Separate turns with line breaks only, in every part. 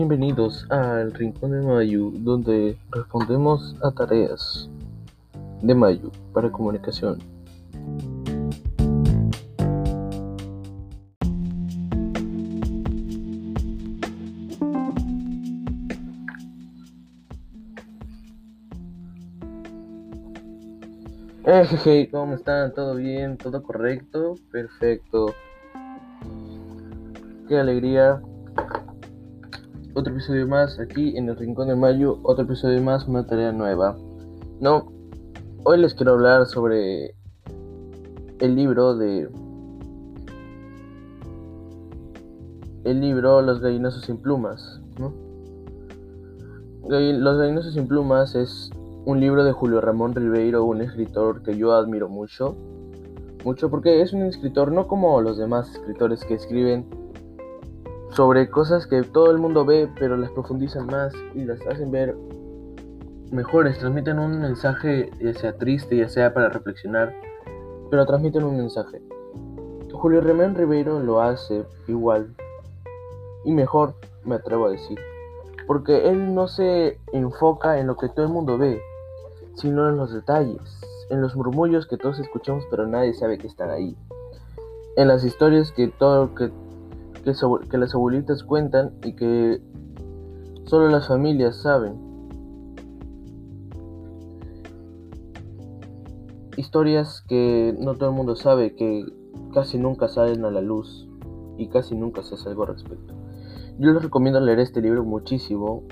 Bienvenidos al Rincón de Mayu, donde respondemos a tareas de Mayu para comunicación. Eh, hey, ¿cómo están? ¿Todo bien? ¿Todo correcto? Perfecto. Qué alegría. Otro episodio más aquí en el Rincón de Mayo. Otro episodio más, una tarea nueva. No, hoy les quiero hablar sobre el libro de... El libro Los gallinazos sin plumas. Los gallinazos sin plumas es un libro de Julio Ramón Ribeiro, un escritor que yo admiro mucho. Mucho porque es un escritor no como los demás escritores que escriben sobre cosas que todo el mundo ve, pero las profundizan más y las hacen ver mejores, transmiten un mensaje, ya sea triste, ya sea para reflexionar, pero transmiten un mensaje. Julio Ramón Ribeiro lo hace igual y mejor, me atrevo a decir, porque él no se enfoca en lo que todo el mundo ve, sino en los detalles, en los murmullos que todos escuchamos pero nadie sabe que están ahí, en las historias que todo que, que, las abuelitas cuentan y que solo las familias saben. Historias que no todo el mundo sabe, que casi nunca salen a la luz y casi nunca se hace algo al respecto. Yo les recomiendo leer este libro muchísimo,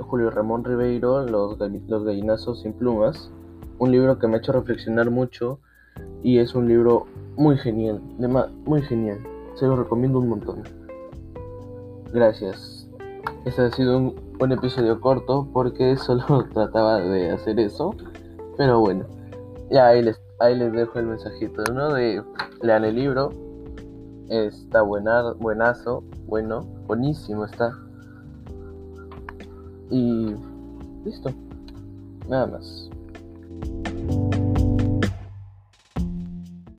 Julio Ramón Ribeiro, Los, Los gallinazos sin plumas, un libro que me ha hecho reflexionar mucho y es un libro muy genial, muy genial, se lo recomiendo un montón. Gracias. Este ha sido un, un episodio corto porque solo trataba de hacer eso, pero bueno, ya ahí les, ahí les dejo el mensajito, ¿no? De lean el libro, está buena, buenazo, bueno, buenísimo está. Y listo. Nada más.